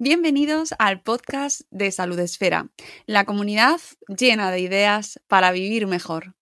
Bienvenidos al podcast de Salud Esfera, la comunidad llena de ideas para vivir mejor.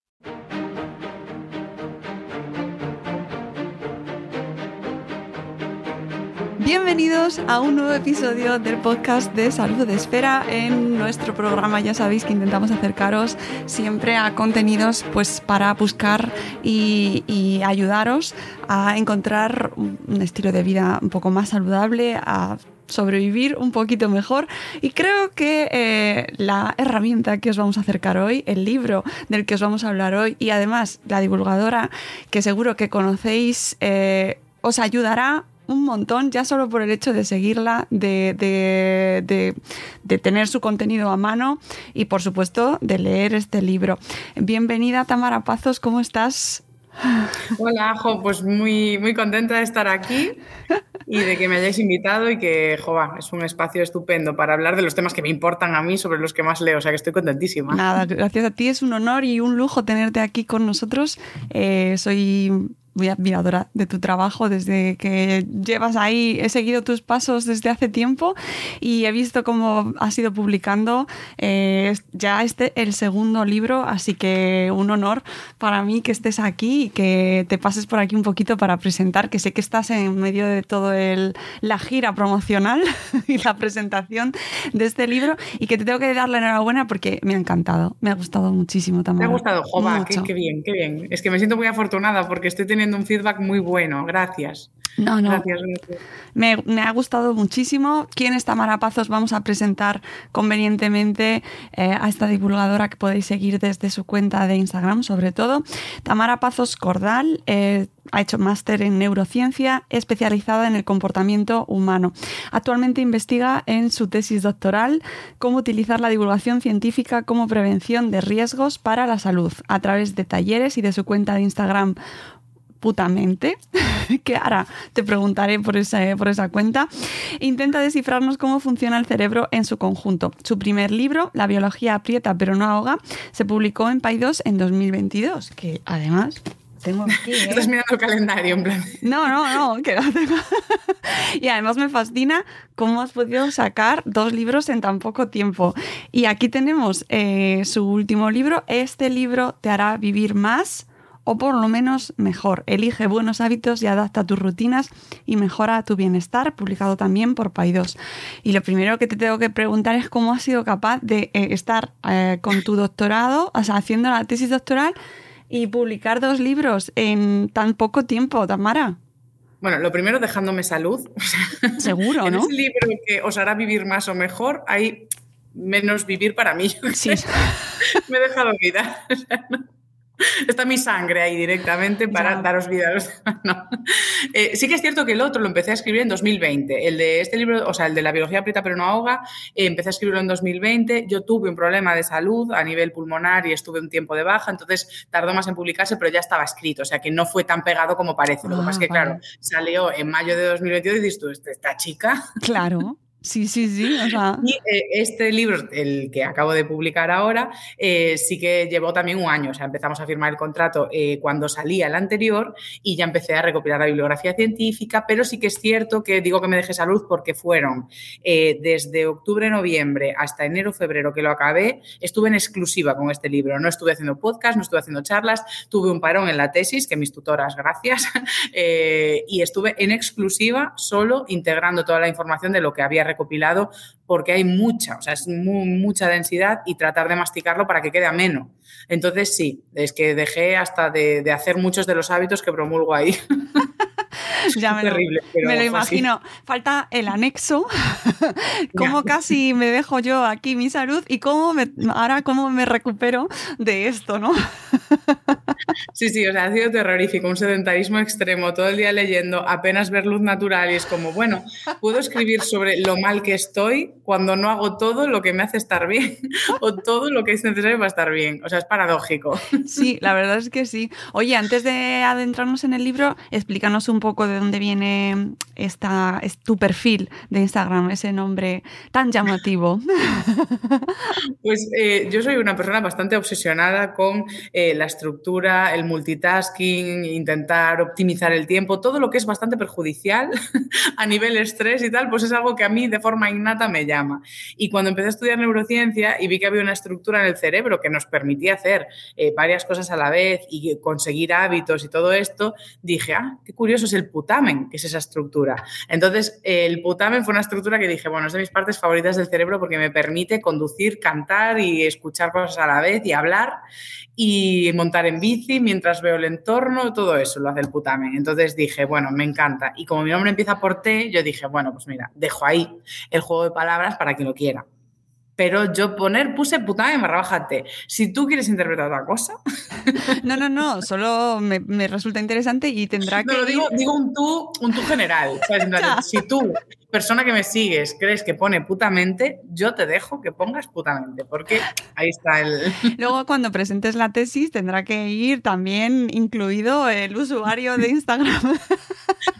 Bienvenidos a un nuevo episodio del podcast de Salud Esfera. En nuestro programa ya sabéis que intentamos acercaros siempre a contenidos pues, para buscar y, y ayudaros a encontrar un estilo de vida un poco más saludable, a sobrevivir un poquito mejor. Y creo que eh, la herramienta que os vamos a acercar hoy, el libro del que os vamos a hablar hoy y además la divulgadora que seguro que conocéis, eh, os ayudará un montón, ya solo por el hecho de seguirla, de, de, de, tener su contenido a mano y por supuesto de leer este libro. Bienvenida Tamara Pazos, ¿cómo estás? Hola, Jo, pues muy, muy contenta de estar aquí y de que me hayáis invitado y que, jo, es un espacio estupendo para hablar de los temas que me importan a mí, sobre los que más leo, o sea que estoy contentísima. Nada, gracias a ti, es un honor y un lujo tenerte aquí con nosotros. Eh, soy muy admiradora de tu trabajo desde que llevas ahí, he seguido tus pasos desde hace tiempo y he visto cómo has ido publicando eh, ya este el segundo libro, así que un honor para mí que estés aquí y que te pases por aquí un poquito para presentar, que sé que estás en medio de todo el, la gira promocional y la presentación de este libro y que te tengo que dar la enhorabuena porque me ha encantado, me ha gustado muchísimo también. Me ha gustado, Jova, qué, qué bien, qué bien. Es que me siento muy afortunada porque estoy teniendo un feedback muy bueno. Gracias. No, no. Gracias, gracias. Me, me, ha gustado muchísimo. ¿Quién es Tamara Pazos? Vamos a presentar convenientemente eh, a esta divulgadora que podéis seguir desde su cuenta de Instagram, sobre todo. Tamara Pazos Cordal. Eh, ha hecho máster en neurociencia especializada en el comportamiento humano. Actualmente investiga en su tesis doctoral cómo utilizar la divulgación científica como prevención de riesgos para la salud a través de talleres y de su cuenta de Instagram putamente, que ahora te preguntaré por esa, por esa cuenta, intenta descifrarnos cómo funciona el cerebro en su conjunto. Su primer libro, La biología aprieta pero no ahoga, se publicó en Paidós en 2022, que además tengo aquí. ¿eh? Estás mirando el calendario, en plan. No, no, no, que no tengo. y además me fascina cómo has podido sacar dos libros en tan poco tiempo. Y aquí tenemos eh, su último libro. Este libro te hará vivir más o por lo menos mejor. Elige buenos hábitos y adapta tus rutinas y mejora tu bienestar, publicado también por Paidós. Y lo primero que te tengo que preguntar es cómo has sido capaz de eh, estar eh, con tu doctorado, o sea, haciendo la tesis doctoral y publicar dos libros en tan poco tiempo, Tamara. Bueno, lo primero dejándome salud. Seguro, ¿no? En ese libro que os hará vivir más o mejor, hay menos vivir para mí. Sí. Me he dejado vida. Está mi sangre ahí directamente para ya. daros vida. No. Eh, sí que es cierto que el otro lo empecé a escribir en 2020. El de este libro, o sea, el de la biología aprieta pero no ahoga, eh, empecé a escribirlo en 2020. Yo tuve un problema de salud a nivel pulmonar y estuve un tiempo de baja, entonces tardó más en publicarse, pero ya estaba escrito, o sea que no fue tan pegado como parece. Lo que pasa es que, vale. claro, salió en mayo de 2022 y dices tú, esta chica. Claro. Sí, sí, sí. Y eh, este libro, el que acabo de publicar ahora, eh, sí que llevó también un año. O sea, empezamos a firmar el contrato eh, cuando salía el anterior y ya empecé a recopilar la bibliografía científica, pero sí que es cierto que digo que me dejé salud porque fueron desde octubre, noviembre hasta enero, febrero que lo acabé, estuve en exclusiva con este libro. No estuve haciendo podcast, no estuve haciendo charlas, tuve un parón en la tesis, que mis tutoras, gracias, y estuve en exclusiva solo integrando toda la información de lo que había recopilado porque hay mucha, o sea, es muy, mucha densidad y tratar de masticarlo para que quede ameno. Entonces sí, es que dejé hasta de hacer muchos de los hábitos que promulgo ahí. ya me, terrible, lo, me lo imagino. Así. Falta el anexo, cómo casi me dejo yo aquí mi salud y cómo me, ahora cómo me recupero de esto, ¿no? Sí, sí, o sea, ha sido terrorífico, un sedentarismo extremo, todo el día leyendo, apenas ver luz natural y es como, bueno, puedo escribir sobre lo mal que estoy cuando no hago todo lo que me hace estar bien o todo lo que es necesario para estar bien. O sea, es paradójico. Sí, la verdad es que sí. Oye, antes de adentrarnos en el libro, explícanos un poco poco de dónde viene esta, es tu perfil de Instagram, ese nombre tan llamativo. Pues eh, yo soy una persona bastante obsesionada con eh, la estructura, el multitasking, intentar optimizar el tiempo, todo lo que es bastante perjudicial a nivel estrés y tal, pues es algo que a mí de forma innata me llama. Y cuando empecé a estudiar neurociencia y vi que había una estructura en el cerebro que nos permitía hacer eh, varias cosas a la vez y conseguir hábitos y todo esto, dije, ah, qué curioso es el putamen, que es esa estructura. Entonces, el putamen fue una estructura que dije, bueno, es de mis partes favoritas del cerebro porque me permite conducir, cantar y escuchar cosas a la vez y hablar y montar en bici mientras veo el entorno, todo eso lo hace el putamen. Entonces dije, bueno, me encanta. Y como mi nombre empieza por T, yo dije, bueno, pues mira, dejo ahí el juego de palabras para quien lo quiera pero yo poner, puse putamen barra bájate. Si tú quieres interpretar otra cosa. No, no, no, solo me, resulta interesante y tendrá que. No, digo, digo un tú, un tú general. si tú persona que me sigues crees que pone putamente, yo te dejo que pongas putamente, porque ahí está el... Luego cuando presentes la tesis tendrá que ir también incluido el usuario de Instagram.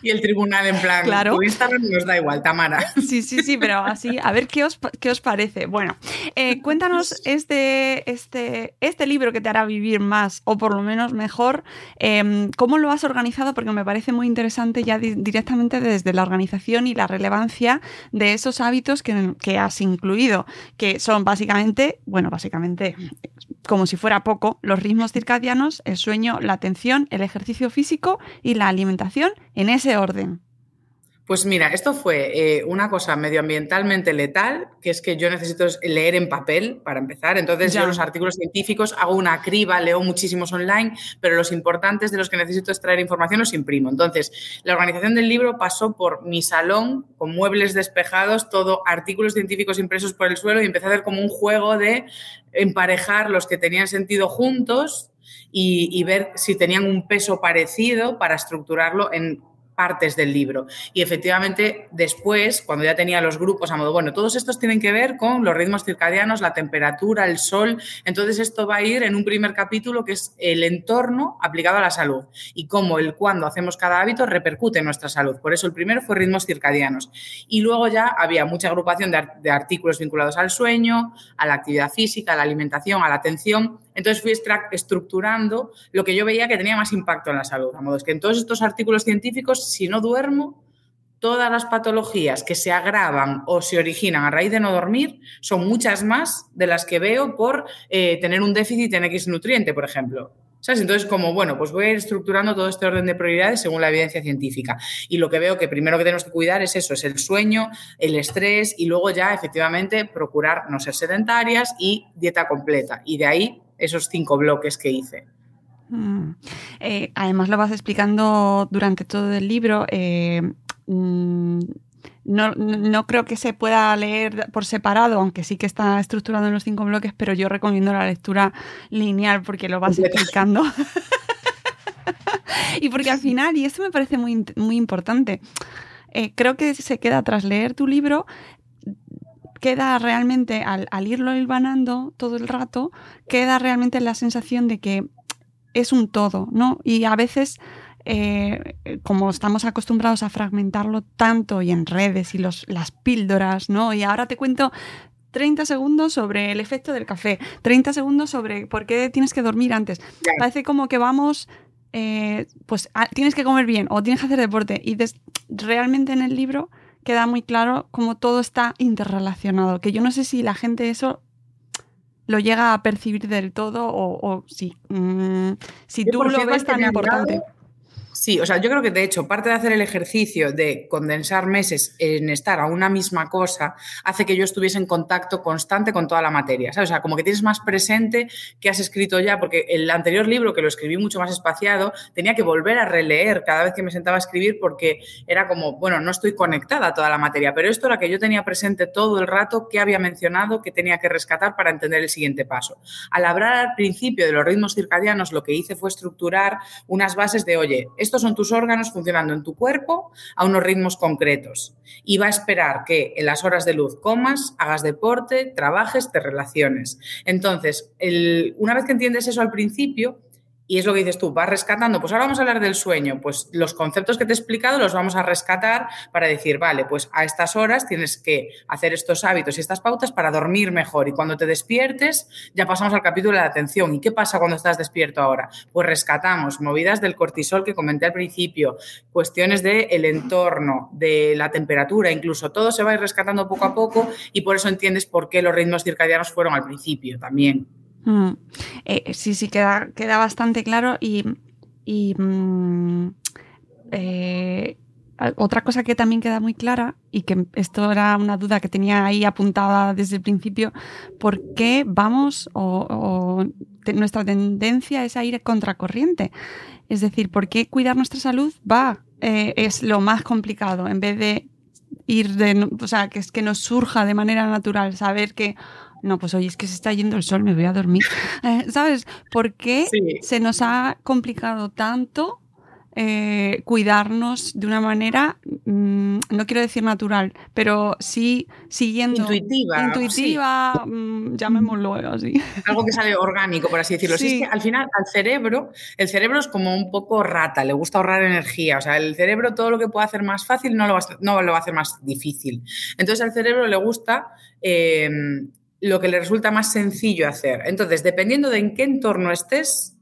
Y el tribunal en plan, claro. tu Instagram nos da igual, Tamara. Sí, sí, sí, pero así, a ver qué os, qué os parece. Bueno, eh, cuéntanos este, este, este libro que te hará vivir más, o por lo menos mejor, em, ¿cómo lo has organizado? Porque me parece muy interesante ya directamente desde la organización y la relevancia de esos hábitos que, has incluido, que son básicamente, bueno, básicamente, como si fuera poco, los ritmos circadianos, el sueño, la atención, el ejercicio físico y la alimentación en ese orden. Pues mira, esto fue eh, una cosa medioambientalmente letal, que es que yo necesito leer en papel para empezar. Entonces yo los artículos científicos hago una criba, leo muchísimos online, pero los importantes de los que necesito extraer información los imprimo. Entonces, la organización del libro pasó por mi salón con muebles despejados, todo artículos científicos impresos por el suelo y empecé a hacer como un juego de emparejar los que tenían sentido juntos y, y, ver si tenían un peso parecido para estructurarlo en partes del libro. Y efectivamente, después, cuando ya tenía los grupos a modo, bueno, todos estos tienen que ver con los ritmos circadianos, la temperatura, el sol. Entonces, esto va a ir en un primer capítulo que es el entorno aplicado a la salud y cómo el cuando hacemos cada hábito repercute en nuestra salud. Por eso, el primero fue ritmos circadianos. Y luego ya había mucha agrupación de, de artículos vinculados al sueño, a la actividad física, a la alimentación, a la atención entonces fui estructurando lo que yo veía que tenía más impacto en la salud. A modo es que en todos estos artículos científicos, si no duermo, todas las patologías que se agravan o se originan a raíz de no dormir son muchas más de las que veo por eh, tener un déficit en X nutriente, por ejemplo. ¿Sabes? Entonces, como, bueno, pues voy a ir estructurando todo este orden de prioridades según la evidencia científica. Y lo que veo que primero que tenemos que cuidar es eso, es el sueño, el estrés y luego ya efectivamente procurar no ser sedentarias y dieta completa. Y de ahí esos cinco bloques que hice. Mm. Eh, además lo vas explicando durante todo el libro. Eh, mm, no, creo que se pueda leer por separado, aunque sí que está estructurado en los cinco bloques, pero yo recomiendo la lectura lineal porque lo vas explicando. y porque al final, y esto me parece muy, muy importante, eh, creo que se queda tras leer tu libro queda realmente, al, irlo hilvanando todo el rato, queda realmente la sensación de que es un todo, ¿no? Y a veces, eh, como estamos acostumbrados a fragmentarlo tanto y en redes y los, las píldoras, ¿no? Y ahora te cuento 30 segundos sobre el efecto del café, 30 segundos sobre por qué tienes que dormir antes. Parece como que vamos, eh, pues tienes que comer bien o tienes que hacer deporte. Y realmente en el libro queda muy claro cómo todo está interrelacionado, que yo no sé si la gente eso lo llega a percibir del todo o, si, mm, si tú lo ves tan importante. Sí, o sea, yo creo que de hecho parte de hacer el ejercicio de condensar meses en estar a una misma cosa hace que yo estuviese en contacto constante con toda la materia. O sea, como que tienes más presente que has escrito ya, porque el anterior libro, que lo escribí mucho más espaciado, tenía que volver a releer cada vez que me sentaba a escribir porque era como, bueno, no estoy conectada a toda la materia, pero esto era que yo tenía presente todo el rato qué había mencionado, que tenía que rescatar para entender el siguiente paso. Al hablar al principio de los ritmos circadianos, lo que hice fue estructurar unas bases de, oye, son tus órganos funcionando en tu cuerpo a unos ritmos concretos. Y va a esperar que en las horas de luz comas, hagas deporte, trabajes, te relaciones. Entonces, una vez que entiendes eso al principio, Y es lo que dices tú, vas rescatando, pues ahora vamos a hablar del sueño, pues los conceptos que te he explicado los vamos a rescatar para decir, vale, pues a estas horas tienes que hacer estos hábitos y estas pautas para dormir mejor y cuando te despiertes ya pasamos al capítulo de la atención. ¿Y qué pasa cuando estás despierto ahora? Pues rescatamos movidas del cortisol que comenté al principio, cuestiones del el entorno, de la temperatura, incluso todo se va a ir rescatando poco a poco y por eso entiendes por qué los ritmos circadianos fueron al principio también. Mm. Eh, sí, sí, queda, bastante claro y, mm, eh, otra cosa que también queda muy clara y que esto era una duda que tenía ahí apuntada desde el principio, ¿por qué vamos o, nuestra tendencia es a ir contracorriente? Es decir, ¿por qué cuidar nuestra salud va? Eh, es lo más complicado en vez de ir de, o sea, que es que nos surja de manera natural saber que no, pues oye, es que se está yendo el sol, me voy a dormir. Eh, ¿Sabes? ¿Por qué se nos ha complicado tanto eh, cuidarnos de una manera, mm, no quiero decir natural, pero sí siguiendo. Intuitiva. Intuitiva, mm, llamémoslo así. Algo que sale orgánico, por así decirlo. Sí. al final, al cerebro, el cerebro es como un poco rata, le gusta ahorrar energía. O sea, el cerebro todo lo que puede hacer más fácil no lo va no lo va a hacer más difícil. Entonces, al cerebro le gusta. Eh, lo que le resulta más sencillo hacer. Entonces, dependiendo de en qué entorno estés,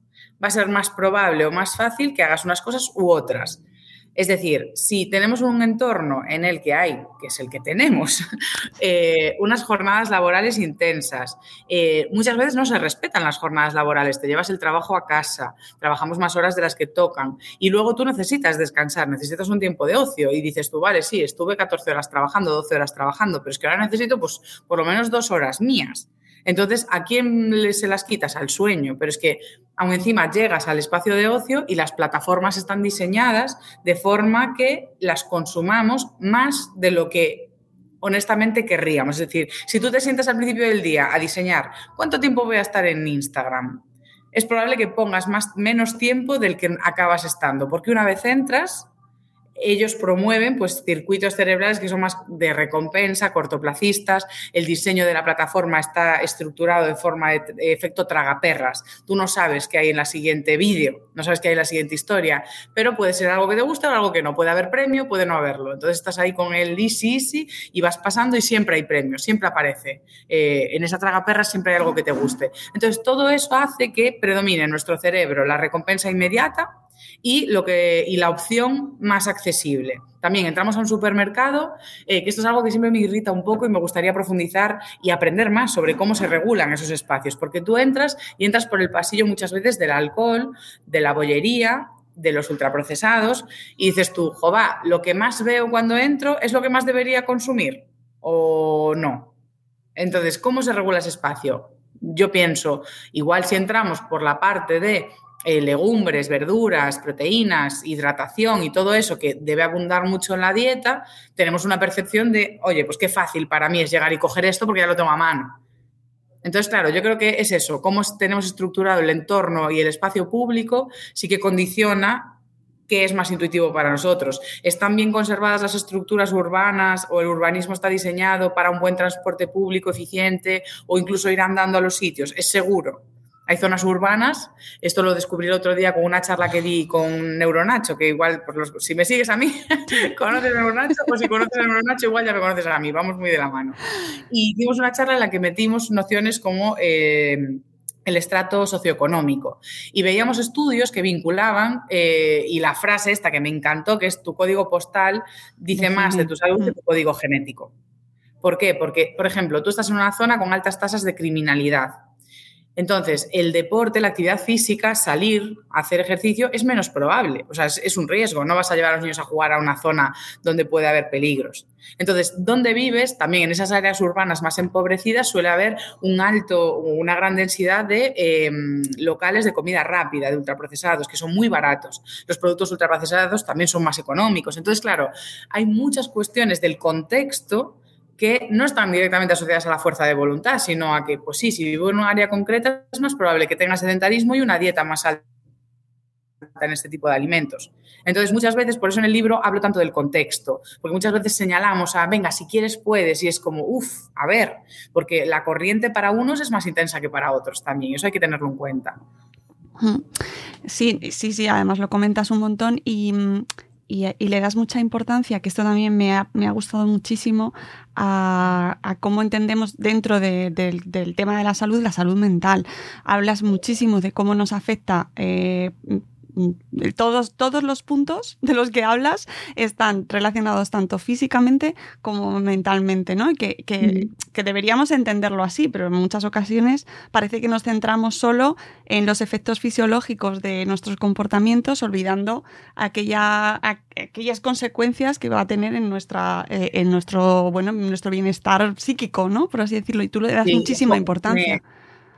va a ser más probable o más fácil que hagas unas cosas u otras. Es decir, si tenemos un entorno en el que hay, que es el que tenemos, eh, unas jornadas laborales intensas, eh, muchas veces no se respetan las jornadas laborales, te llevas el trabajo a casa, trabajamos más horas de las que tocan y luego tú necesitas descansar, necesitas un tiempo de ocio y dices tú, vale, sí, estuve 14 horas trabajando, 12 horas trabajando, pero es que ahora necesito pues por lo menos dos horas mías. Entonces, ¿a quién se las quitas? Al sueño. Pero es que aún encima llegas al espacio de ocio y las plataformas están diseñadas de forma que las consumamos más de lo que honestamente querríamos. Es decir, si tú te sientas al principio del día a diseñar cuánto tiempo voy a estar en Instagram, es probable que pongas más, menos tiempo del que acabas estando, porque una vez entras, ellos promueven pues, circuitos cerebrales que son más de recompensa, cortoplacistas, el diseño de la plataforma está estructurado de forma de efecto tragaperras. Tú no sabes qué hay en la siguiente vídeo, no sabes qué hay en la siguiente historia, pero puede ser algo que te gusta o algo que no. Puede haber premio, puede no haberlo. Entonces estás ahí con el easy, easy y vas pasando y siempre hay premio, siempre aparece. Eh, en esa tragaperras siempre hay algo que te guste. Entonces todo eso hace que predomine en nuestro cerebro la recompensa inmediata y, lo que, y la opción más accesible. También entramos a un supermercado, eh, que esto es algo que siempre me irrita un poco y me gustaría profundizar y aprender más sobre cómo se regulan esos espacios, porque tú entras y entras por el pasillo muchas veces del alcohol, de la bollería, de los ultraprocesados y dices tú, jova, lo que más veo cuando entro es lo que más debería consumir o no. Entonces, ¿cómo se regula ese espacio? Yo pienso, igual si entramos por la parte de eh, legumbres, verduras, proteínas, hidratación y todo eso que debe abundar mucho en la dieta, tenemos una percepción de, oye, pues qué fácil para mí es llegar y coger esto porque ya lo tengo a mano. Entonces, claro, yo creo que es eso, cómo tenemos estructurado el entorno y el espacio público sí que condiciona qué es más intuitivo para nosotros. ¿Están bien conservadas las estructuras urbanas o el urbanismo está diseñado para un buen transporte público eficiente o incluso ir andando a los sitios? Es seguro. Hay zonas urbanas, esto lo descubrí el otro día con una charla que di con Neuronacho, que igual, pues si me sigues a mí, conoces a Neuronacho, pues si conoces a Neuronacho, igual ya me conoces a mí, vamos muy de la mano. Y dimos una charla en la que metimos nociones como eh, el estrato socioeconómico. Y veíamos estudios que vinculaban, eh, y la frase esta que me encantó, que es tu código postal, dice más de tu salud que tu código genético. ¿Por qué? Porque, por ejemplo, tú estás en una zona con altas tasas de criminalidad entonces, el deporte, la actividad física, salir, hacer ejercicio es menos probable. O sea, es, un riesgo. No vas a llevar a los niños a jugar a una zona donde puede haber peligros. Entonces, donde vives, también en esas áreas urbanas más empobrecidas, suele haber un alto, una gran densidad de em, locales de comida rápida, de ultraprocesados, que son muy baratos. Los productos ultraprocesados también son más económicos. Entonces, claro, hay muchas cuestiones del contexto que no están directamente asociadas a la fuerza de voluntad, sino a que, pues sí, si vivo en un área concreta es más probable que tenga sedentarismo y una dieta más alta en este tipo de alimentos. Entonces, muchas veces, por eso en el libro hablo tanto del contexto, porque muchas veces señalamos a, venga, si quieres puedes, y es como, uff, a ver, porque la corriente para unos es más intensa que para otros también, eso hay que tenerlo en cuenta. Sí, sí, sí, además lo comentas un montón y, le das mucha importancia, que esto también me ha, gustado muchísimo, a, cómo entendemos dentro del tema de la salud, la salud mental. Hablas muchísimo de cómo nos afecta eh, todos, todos los puntos de los que hablas están relacionados tanto físicamente como mentalmente, ¿no? Que, que, que, deberíamos entenderlo así, pero en muchas ocasiones parece que nos centramos solo en los efectos fisiológicos de nuestros comportamientos, olvidando aquella, aquellas consecuencias que va a tener en nuestra, eh, en nuestro, bueno, en nuestro bienestar psíquico, ¿no? Por así decirlo, y tú le das muchísima importancia.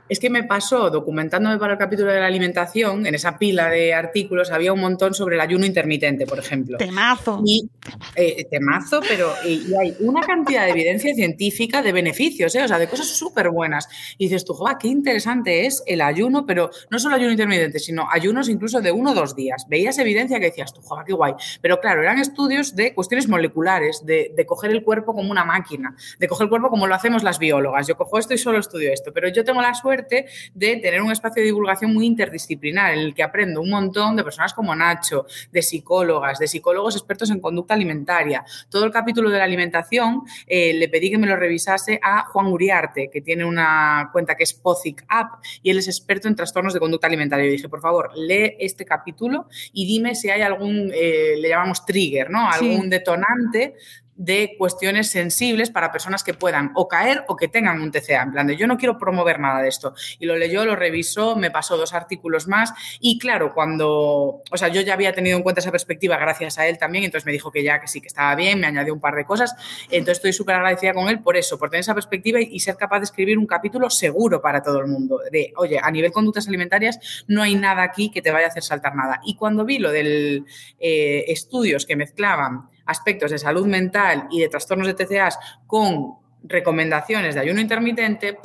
Es que me pasó, documentándome para el capítulo de la alimentación, en esa pila de artículos había un montón sobre el ayuno intermitente, por ejemplo. Temazo. Y, eh, temazo, pero y, hay una cantidad de evidencia científica de beneficios, ¿eh? o sea, de cosas súper buenas. Y dices tú, joder, qué interesante es el ayuno, pero no solo ayuno intermitente, sino ayunos incluso de uno o dos días. Veías evidencia que decías tú, joder, qué guay. Pero claro, eran estudios de cuestiones moleculares, de, de coger el cuerpo como una máquina, de coger el cuerpo como lo hacemos las biólogas. Yo cojo esto y solo estudio esto, pero yo tengo la suerte de tener un espacio de divulgación muy interdisciplinar en el que aprendo un montón de personas como Nacho, de psicólogas, de psicólogos expertos en conducta alimentaria. Todo el capítulo de la alimentación eh, le pedí que me lo revisase a Juan Uriarte, que tiene una cuenta que es POCIC App y él es experto en trastornos de conducta alimentaria. Y dije, por favor, lee este capítulo y dime si hay algún, eh, le llamamos trigger, ¿no? Algún detonante de cuestiones sensibles para personas que puedan o caer o que tengan un TCA. En plan de yo no quiero promover nada de esto. Y lo leyó, lo revisó, me pasó dos artículos más. Y claro, cuando, o sea, yo ya había tenido en cuenta esa perspectiva gracias a él también, entonces me dijo que ya que sí, que estaba bien, me añadió un par de cosas. Entonces estoy súper agradecida con él por eso, por tener esa perspectiva y, ser capaz de escribir un capítulo seguro para todo el mundo. De, oye, a nivel conductas alimentarias no hay nada aquí que te vaya a hacer saltar nada. Y cuando vi lo del eh, estudios que mezclaban aspectos de salud mental y de trastornos de TCAs con recomendaciones de ayuno intermitente,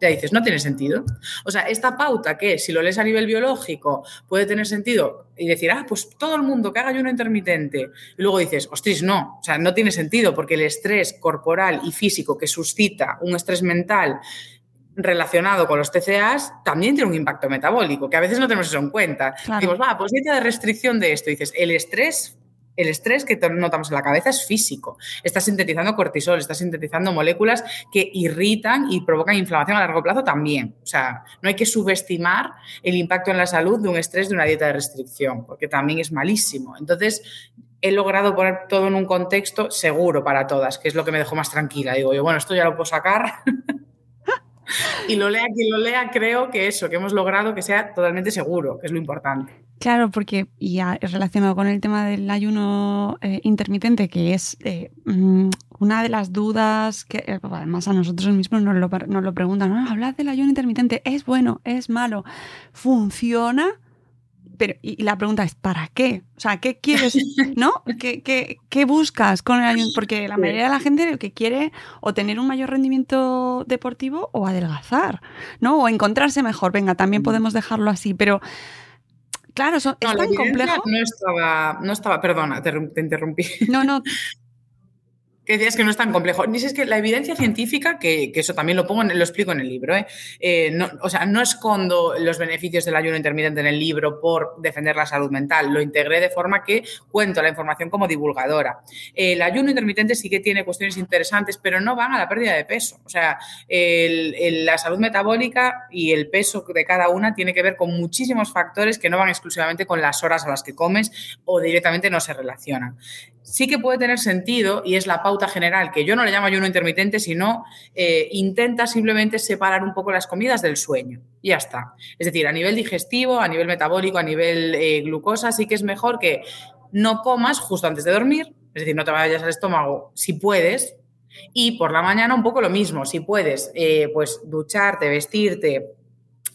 ya dices, no tiene sentido. O sea, esta pauta que si lo lees a nivel biológico puede tener sentido y decir, ah, pues todo el mundo que haga ayuno intermitente. Y luego dices, ostras, no, o sea, no tiene sentido porque el estrés corporal y físico que suscita un estrés mental relacionado con los TCAs también tiene un impacto metabólico, que a veces no tenemos eso en cuenta. Claro. va, pues dieta de restricción de esto. dices, el estrés el estrés que notamos en la cabeza es físico. Está sintetizando cortisol, está sintetizando moléculas que irritan y provocan inflamación a largo plazo también. O sea, no hay que subestimar el impacto en la salud de un estrés de una dieta de restricción, porque también es malísimo. Entonces, he logrado poner todo en un contexto seguro para todas, que es lo que me dejó más tranquila. Digo yo, bueno, esto ya lo puedo sacar. y lo lea quien lo lea, creo que eso, que hemos logrado que sea totalmente seguro, que es lo importante. Claro, porque ya relacionado con el tema del ayuno eh, intermitente, que es eh, mm, una de las dudas que eh, además a nosotros mismos nos lo, nos lo preguntan, ¿no? hablad del ayuno intermitente, ¿es bueno? ¿Es malo? ¿Funciona? Pero, y, la pregunta es, ¿para qué? O sea, ¿qué quieres? ¿No? ¿Qué, qué, qué buscas con el ayuno? Porque la mayoría de la gente lo que quiere o tener un mayor rendimiento deportivo o adelgazar, ¿no? O encontrarse mejor. Venga, también podemos dejarlo así, pero Claro, eso, es tan complejo. No estaba, no estaba, perdona, te, te interrumpí. No, no, que decías que no es tan complejo. Ni es que la evidencia científica, que, eso también lo pongo, lo explico en el libro, ¿eh? Eh, no, o sea, no escondo los beneficios del ayuno intermitente en el libro por defender la salud mental, lo integré de forma que cuento la información como divulgadora. el ayuno intermitente sí que tiene cuestiones interesantes, pero no van a la pérdida de peso. O sea, la salud metabólica y el peso de cada una tiene que ver con muchísimos factores que no van exclusivamente con las horas a las que comes o directamente no se relacionan sí que puede tener sentido y es la pauta general, que yo no le llamo ayuno intermitente, sino eh, intenta simplemente separar un poco las comidas del sueño. Y ya está. Es decir, a nivel digestivo, a nivel metabólico, a nivel eh, glucosa, sí que es mejor que no comas justo antes de dormir, es decir, no te vayas al estómago si puedes. Y por la mañana un poco lo mismo, si puedes, eh, pues ducharte, vestirte,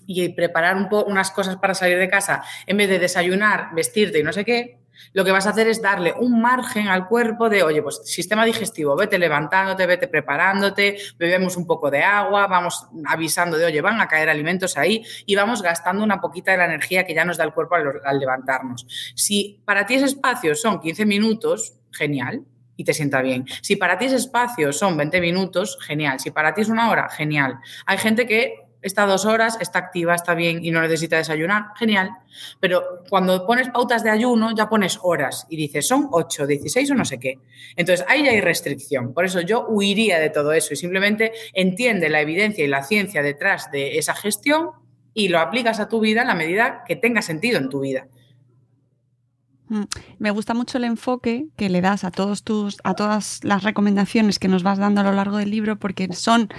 y preparar un unas cosas para salir de casa, en vez de desayunar, vestirte y no sé qué, lo que vas a hacer es darle un margen al cuerpo de, oye, pues sistema digestivo, vete levantándote, vete preparándote, bebemos un poco de agua, vamos avisando de, oye, van a caer alimentos ahí y vamos gastando una poquita de la energía que ya nos da el cuerpo al, levantarnos. Si para ti ese espacio son 15 minutos, genial, y te sienta bien. Si para ti ese espacio son 20 minutos, genial. Si para ti es una hora, genial. Hay gente que está dos horas, está activa, está bien y no necesita desayunar, genial. Pero cuando pones pautas de ayuno, ya pones horas y dices, son 8, 16 o no sé qué. Entonces, ahí ya hay restricción. Por eso yo huiría de todo eso y simplemente entiende la evidencia y la ciencia detrás de esa gestión y lo aplicas a tu vida en la medida que tenga sentido en tu vida. Mm, me gusta mucho el enfoque que le das a todos tus, a todas las recomendaciones que nos vas dando a lo largo del libro, porque son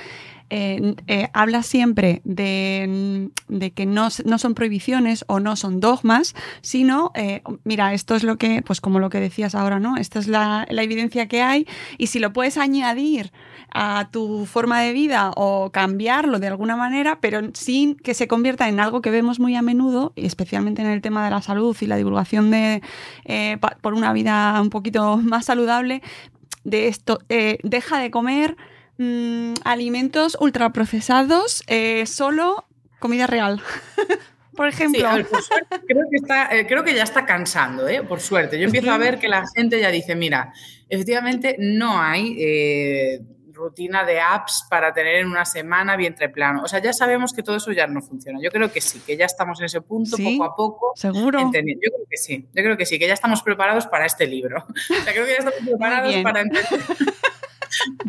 eh, eh, habla siempre de, que no, son prohibiciones o no son dogmas, sino, eh, mira, esto es lo que, pues como lo que decías ahora, ¿no? Esta es la, evidencia que hay y si lo puedes añadir a tu forma de vida o cambiarlo de alguna manera, pero sin que se convierta en algo que vemos muy a menudo, especialmente en el tema de la salud y la divulgación de por una vida un poquito más saludable, de esto, deja de comer Mm, alimentos ultraprocesados, eh, solo comida real. por ejemplo. creo, que está, eh, creo que ya está cansando, ¿eh? por suerte. Yo empiezo a ver que la gente ya dice, mira, efectivamente no hay eh, rutina de apps para tener en una semana vientre plano. O sea, ya sabemos que todo eso ya no funciona. Yo creo que sí, que ya estamos en ese punto poco a poco. Seguro. Yo creo que sí, yo creo que sí, que ya estamos preparados para este libro. O sea, creo que ya estamos preparados para entender.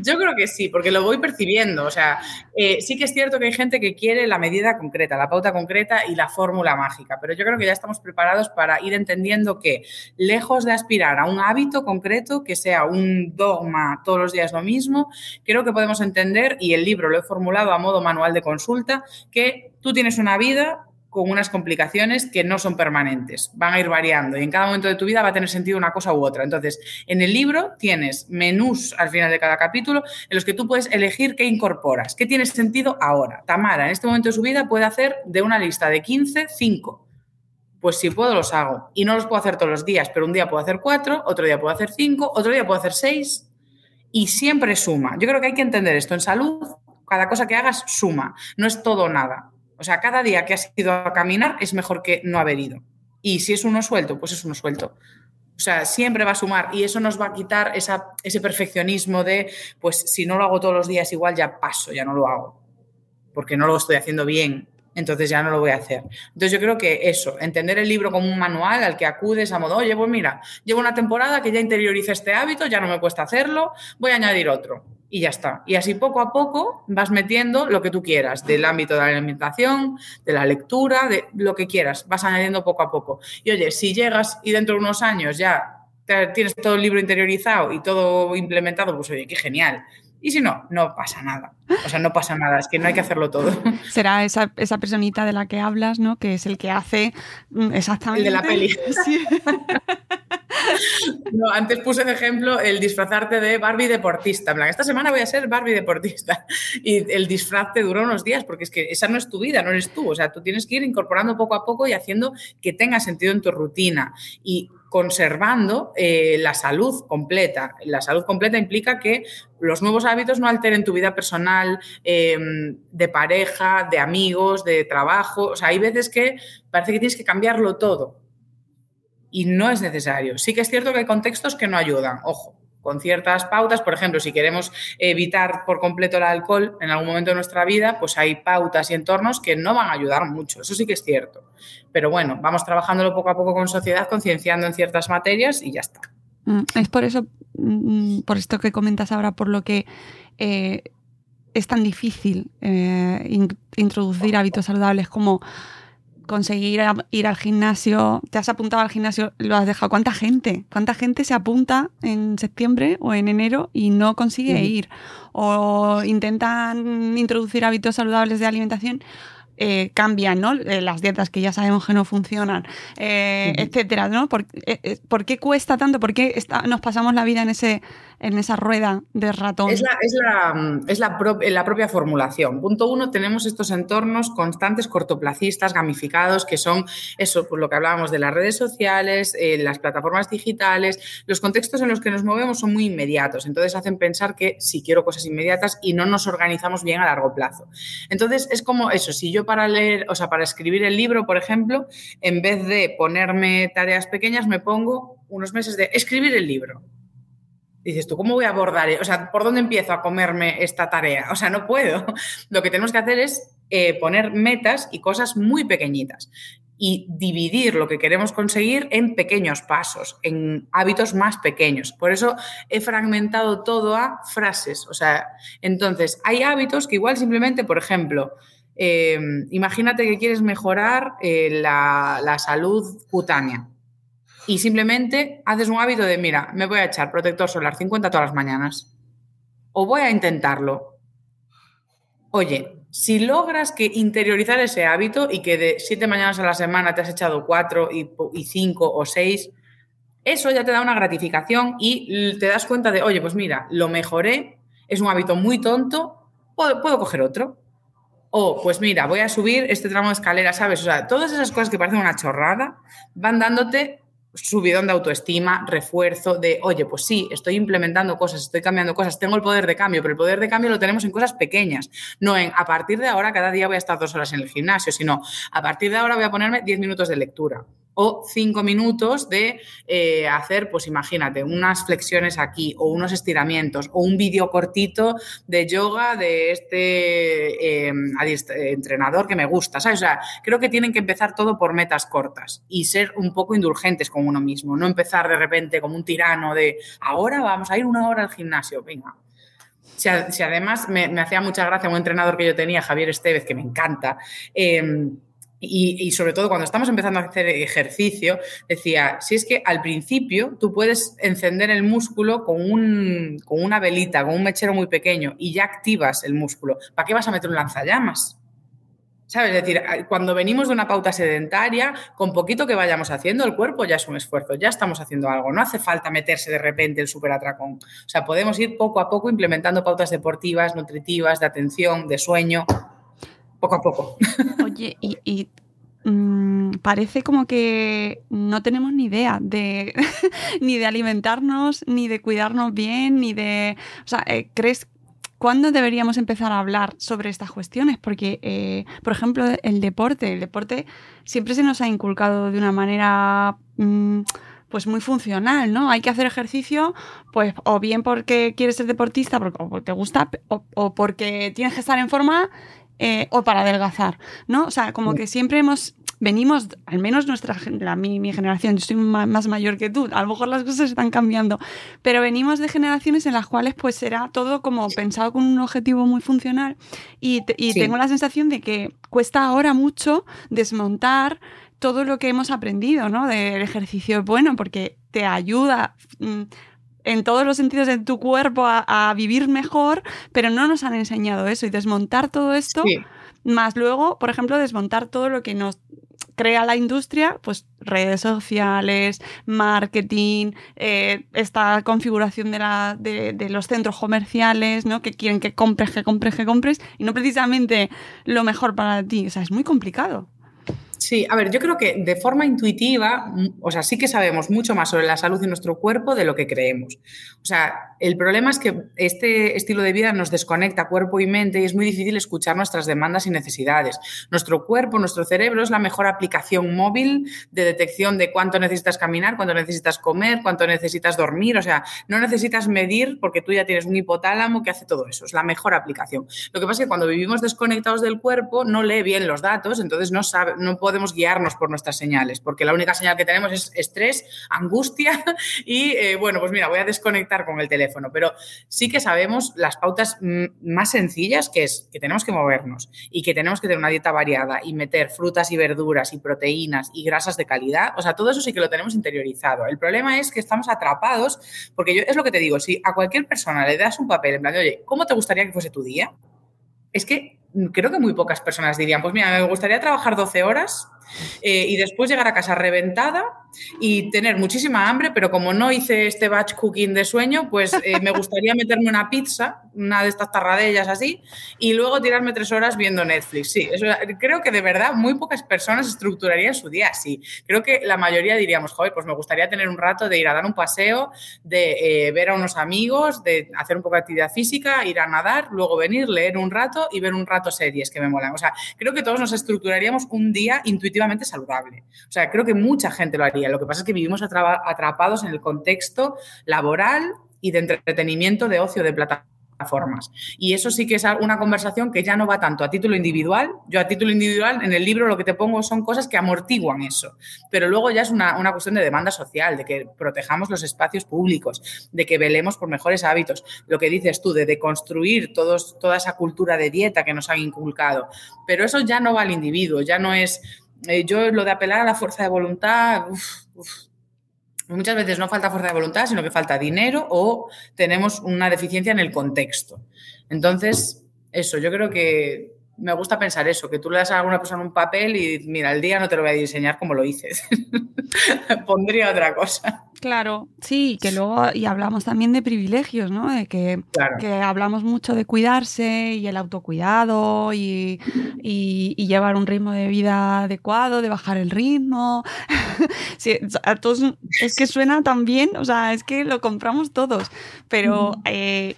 Yo creo que sí, porque lo voy percibiendo. O sea, eh, sí que es cierto que hay gente que quiere la medida concreta, la pauta concreta y la fórmula mágica, pero yo creo que ya estamos preparados para ir entendiendo que, lejos de aspirar a un hábito concreto, que sea un dogma todos los días lo mismo, creo que podemos entender, y el libro lo he formulado a modo manual de consulta, que tú tienes una vida con unas complicaciones que no son permanentes, van a ir variando y en cada momento de tu vida va a tener sentido una cosa u otra. Entonces, en el libro tienes menús al final de cada capítulo en los que tú puedes elegir qué incorporas, qué tiene sentido ahora. Tamara, en este momento de su vida, puede hacer de una lista de 15, 5. Pues si puedo, los hago. Y no los puedo hacer todos los días, pero un día puedo hacer 4, otro día puedo hacer 5, otro día puedo hacer 6 y siempre suma. Yo creo que hay que entender esto. En salud, cada cosa que hagas suma, no es todo nada. O sea, cada día que has ido a caminar es mejor que no haber ido. Y si es uno suelto, pues es uno suelto. O sea, siempre va a sumar y eso nos va a quitar ese perfeccionismo de, pues si no lo hago todos los días igual ya paso, ya no lo hago, porque no lo estoy haciendo bien, entonces ya no lo voy a hacer. Entonces yo creo que eso, entender el libro como un manual al que acudes a modo, oye, pues mira, llevo una temporada que ya interioriza este hábito, ya no me cuesta hacerlo, voy a añadir otro y ya está. Y así poco a poco vas metiendo lo que tú quieras, del ámbito de la alimentación, de la lectura, de lo que quieras, vas añadiendo poco a poco. Y oye, si llegas y dentro de unos años ya tienes todo el libro interiorizado y todo implementado, pues oye, qué genial. Y si no, no pasa nada. O sea, no pasa nada, es que no hay que hacerlo todo. Será esa, esa personita de la que hablas, ¿no? Que es el que hace mm, exactamente. El de la peli. Sí. No, antes puse de ejemplo el disfrazarte de Barbie deportista. En plan, esta semana voy a ser Barbie deportista. Y el disfraz te duró unos días, porque es que esa no es tu vida, no eres tú. O sea, tú tienes que ir incorporando poco a poco y haciendo que tenga sentido en tu rutina. Y conservando eh, la salud completa. La salud completa implica que los nuevos hábitos no alteren tu vida personal, em, de pareja, de amigos, de trabajo. O sea, hay veces que parece que tienes que cambiarlo todo y no es necesario. Sí que es cierto que hay contextos que no ayudan, ojo, con ciertas pautas, por ejemplo, si queremos evitar por completo el alcohol en algún momento de nuestra vida, pues hay pautas y entornos que no van a ayudar mucho, eso sí que es cierto. Pero bueno, vamos trabajándolo poco a poco con sociedad, concienciando en ciertas materias y ya está. Mm, es por eso, mm, por esto que comentas ahora, por lo que eh, es tan difícil eh, introducir hábitos saludables como conseguir ir al gimnasio, te has apuntado al gimnasio, lo has dejado. ¿Cuánta gente? ¿Cuánta gente se apunta en septiembre o en enero y no consigue ir? O intentan introducir hábitos saludables de alimentación. Eh, cambian, ¿no? Eh, las dietas que ya sabemos que no funcionan, eh, etcétera, ¿no? ¿Por, qué cuesta tanto? ¿Por qué nos pasamos la vida en ese en esa rueda de ratón? Es, la, es, la, es la, propia formulación. Punto uno, tenemos estos entornos constantes, cortoplacistas, gamificados, que son eso, por lo que hablábamos de las redes sociales, las plataformas digitales, los contextos en los que nos movemos son muy inmediatos, entonces hacen pensar que si quiero cosas inmediatas y no nos organizamos bien a largo plazo. Entonces es como eso, si yo para leer, o sea, para escribir el libro, por ejemplo, en vez de ponerme tareas pequeñas, me pongo unos meses de escribir el libro dices tú, ¿cómo voy a abordar? O sea, ¿por dónde empiezo a comerme esta tarea? O sea, no puedo. Lo que tenemos que hacer es eh, poner metas y cosas muy pequeñitas y dividir lo que queremos conseguir en pequeños pasos, en hábitos más pequeños. Por eso he fragmentado todo a frases. O sea, entonces, hay hábitos que igual simplemente, por ejemplo, eh, imagínate que quieres mejorar eh, la, salud cutánea y simplemente haces un hábito de, mira, me voy a echar protector solar 50 todas las mañanas. O voy a intentarlo. Oye, si logras que interiorizar ese hábito y que de siete mañanas a la semana te has echado cuatro y, cinco o seis, eso ya te da una gratificación y te das cuenta de, oye, pues mira, lo mejoré, es un hábito muy tonto, puedo coger otro. O, pues mira, voy a subir este tramo de escalera, ¿sabes? O sea, todas esas cosas que parecen una chorrada van dándote subidón de autoestima, refuerzo de, oye, pues sí, estoy implementando cosas, estoy cambiando cosas, tengo el poder de cambio, pero el poder de cambio lo tenemos en cosas pequeñas, no en a partir de ahora cada día voy a estar dos horas en el gimnasio, sino a partir de ahora voy a ponerme diez minutos de lectura o cinco minutos de eh, hacer, pues imagínate, unas flexiones aquí o unos estiramientos o un vídeo cortito de yoga de este em, entrenador que me gusta, ¿sabes? O sea, creo que tienen que empezar todo por metas cortas y ser un poco indulgentes con uno mismo, no empezar de repente como un tirano de ahora vamos a ir una hora al gimnasio, venga. Si, además me, hacía mucha gracia un entrenador que yo tenía, Javier Estevez, que me encanta, eh, y, sobre todo cuando estamos empezando a hacer ejercicio, decía, si es que al principio tú puedes encender el músculo con, un, con una velita, con un mechero muy pequeño y ya activas el músculo. ¿Para qué vas a meter un lanzallamas? ¿Sabes? Es decir, cuando venimos de una pauta sedentaria, con poquito que vayamos haciendo, el cuerpo ya es un esfuerzo, ya estamos haciendo algo. No hace falta meterse de repente el superatracón. O sea, podemos ir poco a poco implementando pautas deportivas, nutritivas, de atención, de sueño, poco a poco. Oye, y, mm, parece como que no tenemos ni idea de ni de alimentarnos, ni de cuidarnos bien, ni de. O sea, eh, ¿crees ¿Cuándo deberíamos empezar a hablar sobre estas cuestiones? Porque, eh, por ejemplo, el deporte. El deporte siempre se nos ha inculcado de una manera mm, pues muy funcional, ¿no? Hay que hacer ejercicio, pues, o bien porque quieres ser deportista, porque, o te gusta, o porque tienes que estar en forma eh, o para adelgazar, ¿no? O sea, como que siempre hemos venimos, al menos nuestra la, mi, mi, generación, yo soy más, mayor que tú, a lo mejor las cosas están cambiando, pero venimos de generaciones en las cuales pues será todo como pensado con un objetivo muy funcional y, tengo la sensación de que cuesta ahora mucho desmontar todo lo que hemos aprendido, ¿no? Del ejercicio bueno, porque te ayuda mm, en todos los sentidos de tu cuerpo a, vivir mejor, pero no nos han enseñado eso y desmontar todo esto, más luego, por ejemplo, desmontar todo lo que nos crea la industria, pues redes sociales, marketing, eh, esta configuración de, la, de, de, los centros comerciales, ¿no? Que quieren que compres, que compres, que compres, y no precisamente lo mejor para ti. O sea, es muy complicado. Sí, a ver, yo creo que de forma intuitiva, mm, o sea, sí que sabemos mucho más sobre la salud de nuestro cuerpo de lo que creemos. O sea, el problema es que este estilo de vida nos desconecta cuerpo y mente y es muy difícil escuchar nuestras demandas y necesidades. Nuestro cuerpo, nuestro cerebro es la mejor aplicación móvil de detección de cuánto necesitas caminar, cuánto necesitas comer, cuánto necesitas dormir. O sea, no necesitas medir porque tú ya tienes un hipotálamo que hace todo eso. Es la mejor aplicación. Lo que pasa es que cuando vivimos desconectados del cuerpo, no lee bien los datos, entonces no sabe, no podemos guiarnos por nuestras señales, porque la única señal que tenemos es estrés, angustia y, eh, bueno, pues mira, voy a desconectar con el teléfono, pero sí que sabemos las pautas más sencillas, que es que tenemos que movernos y que tenemos que tener una dieta variada y meter frutas y verduras y proteínas y grasas de calidad, o sea, todo eso sí que lo tenemos interiorizado. El problema es que estamos atrapados, porque yo es lo que te digo, si a cualquier persona le das un papel en plan de, oye, ¿cómo te gustaría que fuese tu día? Es que creo que muy pocas personas dirían, pues mira, me gustaría trabajar 12 horas eh, y después llegar a casa reventada y tener muchísima hambre, pero como no hice este batch cooking de sueño, pues eh, me gustaría meterme una pizza, una de estas tarradellas así, y luego tirarme tres horas viendo Netflix. Sí, creo que de verdad muy pocas personas estructurarían su día así. Creo que la mayoría diríamos, joder, pues me gustaría tener un rato de ir a dar un paseo, de eh, ver a unos amigos, de hacer un poco de actividad física, ir a nadar, luego venir, leer un rato y ver un rato series que me molan. O sea, creo que todos nos estructuraríamos un día saludable. O sea, creo que mucha gente lo haría lo que pasa es que vivimos atrapados en el contexto laboral y de entretenimiento, de ocio, de plataforma formas. Y eso sí que es una conversación que ya no va tanto a título individual. Yo a título individual en el libro lo que te pongo son cosas que amortiguan eso. Pero luego ya es una, una cuestión de demanda social, de que protejamos los espacios públicos, de que velemos por mejores hábitos. Lo que dices tú, de deconstruir todos, toda esa cultura de dieta que nos han inculcado. Pero eso ya no va al individuo, ya no es... Eh, yo lo de apelar a la fuerza de voluntad... Muchas veces no falta fuerza de voluntad, sino que falta dinero o tenemos una deficiencia en el contexto. Entonces, eso, yo creo que me gusta pensar eso, que tú le das a alguna persona un papel y mira, el día no te lo voy a diseñar como lo hice. Pondría otra cosa. Claro, sí, que luego, y hablamos también de privilegios, ¿no? De que, que hablamos mucho de cuidarse y el autocuidado y, y, llevar un ritmo de vida adecuado, de bajar el ritmo. sí, a todos, es que suena tan bien, o sea, es que lo compramos todos, pero, eh,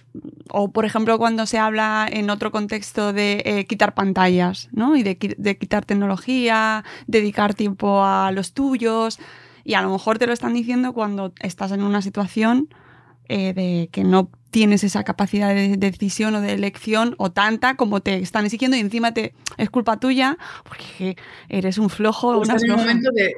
o por ejemplo, cuando se habla en otro contexto de eh, quitar pantallas, ¿no? Y de, de quitar tecnología, dedicar tiempo a los tuyos. Y a lo mejor te lo están diciendo cuando estás en una situación eh, de que no tienes esa capacidad de decisión o de elección o tanta como te están exigiendo y encima te es culpa tuya porque eres un flojo. Una momento de,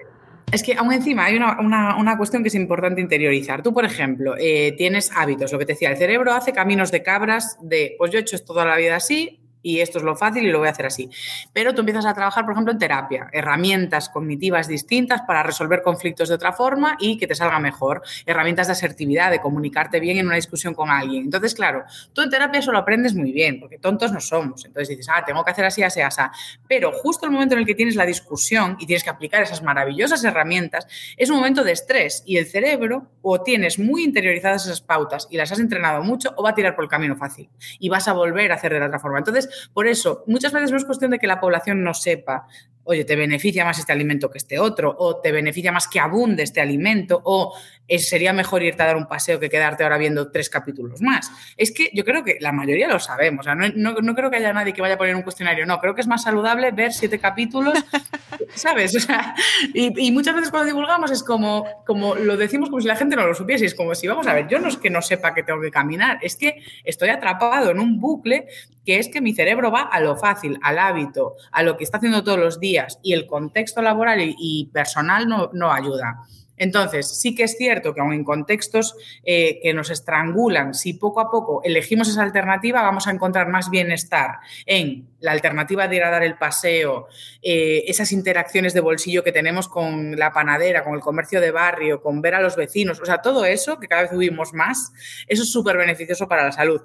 es que aún encima hay una, una, cuestión que es importante interiorizar. Tú, por ejemplo, eh, tienes hábitos, lo que te decía, el cerebro hace caminos de cabras de, pues yo he hecho esto toda la vida así, y esto es lo fácil y lo voy a hacer así. Pero tú empiezas a trabajar, por ejemplo, en terapia, herramientas cognitivas distintas para resolver conflictos de otra forma y que te salga mejor, herramientas de asertividad, de comunicarte bien en una discusión con alguien. Entonces, claro, tú en terapia eso lo aprendes muy bien, porque tontos no somos. Entonces dices, ah, tengo que hacer así, así, así. Pero justo el momento en el que tienes la discusión y tienes que aplicar esas maravillosas herramientas, es un momento de estrés y el cerebro o tienes muy interiorizadas esas pautas y las has entrenado mucho o va a tirar por el camino fácil y vas a volver a hacer de la otra forma. Entonces, por eso, muchas veces no es cuestión de que la población no sepa, oye, te beneficia más este alimento que este otro, o te beneficia más que abunde este alimento, o sería mejor irte a dar un paseo que quedarte ahora viendo tres capítulos más. Es que yo creo que la mayoría lo sabemos, no, creo que haya nadie que vaya a poner un cuestionario, no, creo que es más saludable ver siete capítulos, ¿sabes? y, muchas veces cuando divulgamos es como, como lo decimos como si la gente no lo supiese, es como si, vamos a ver, yo no es que no sepa que tengo que caminar, es que estoy atrapado en un bucle que es que mi cerebro va a lo fácil, al hábito, a lo que está haciendo todos los días y el contexto laboral y, personal no, no ayuda. Entonces, sí que es cierto que aun en contextos eh, que nos estrangulan, si poco a poco elegimos esa alternativa, vamos a encontrar más bienestar en la alternativa de ir a dar el paseo, eh, esas interacciones de bolsillo que tenemos con la panadera, con el comercio de barrio, con ver a los vecinos, o sea, todo eso, que cada vez huimos más, eso es súper beneficioso para la salud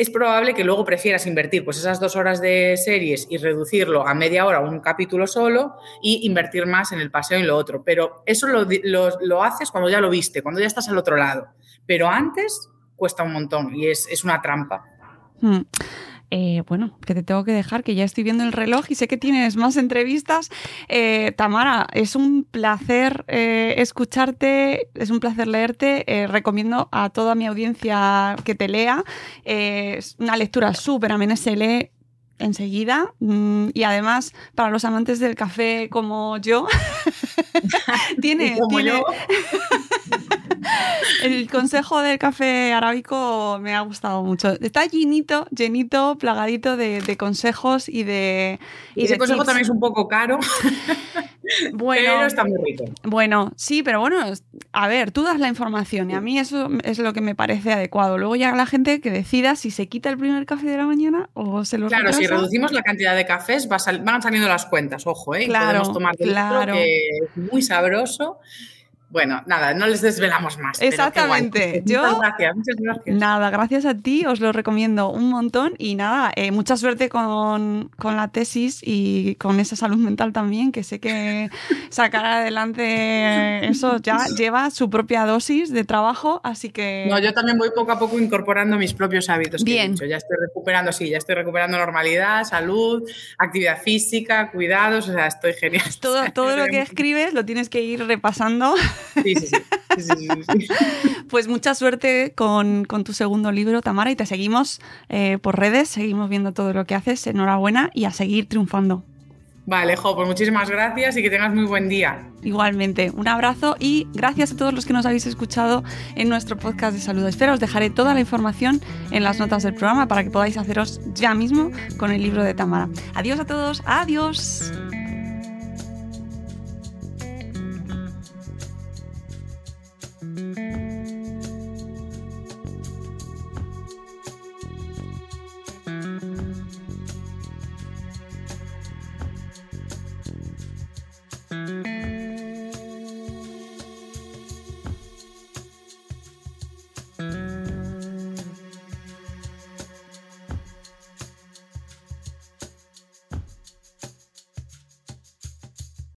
es probable que luego prefieras invertir pues esas dos horas de series y reducirlo a media hora un capítulo solo y invertir más en el paseo y lo otro. Pero eso lo, haces cuando ya lo viste, cuando ya estás al otro lado. Pero antes cuesta un montón y es, una trampa. Hmm. Eh, bueno, que te tengo que dejar, que ya estoy viendo el reloj y sé que tienes más entrevistas. Eh, Tamara, es un placer eh, escucharte, es un placer leerte. recomiendo a toda mi audiencia que te lea. es una lectura súper amena, se lee enseguida. Mm, y además, para los amantes del café como yo, tiene. El consejo del café arábico me ha gustado mucho. Está llenito, llenito, plagadito de, consejos y de. Y ese consejo también es un poco caro. Bueno, pero está muy rico. Bueno, sí, pero bueno, a ver, tú das la información y a mí eso es lo que me parece adecuado. Luego ya la gente que decida si se quita el primer café de la mañana o se lo Claro, si reducimos la cantidad de cafés, van saliendo las cuentas, ojo, ¿eh? Claro, Podemos tomar claro. que es muy sabroso bueno, nada, no les desvelamos más. Exactamente. muchas gracias, muchas gracias. Nada, gracias a ti, os lo recomiendo un montón y nada, eh, mucha suerte con, la tesis y con esa salud mental también, que sé que sacar adelante eso ya lleva su propia dosis de trabajo, así que... No, yo también voy poco a poco incorporando mis propios hábitos. Bien. Ya estoy recuperando, sí, ya estoy recuperando normalidad, salud, actividad física, cuidados, o sea, estoy genial. Todo, todo lo que escribes lo tienes que ir repasando. Sí, sí, sí. pues mucha suerte con, tu segundo libro, Tamara, y te seguimos eh, por redes, seguimos viendo todo lo que haces. Enhorabuena y a seguir triunfando. Vale, Jo, pues muchísimas gracias y que tengas muy buen día. Igualmente, un abrazo y gracias a todos los que nos habéis escuchado en nuestro podcast de salud. Espero os dejaré toda la información en las notas del programa para que podáis haceros ya mismo con el libro de Tamara. Adiós a todos, adiós.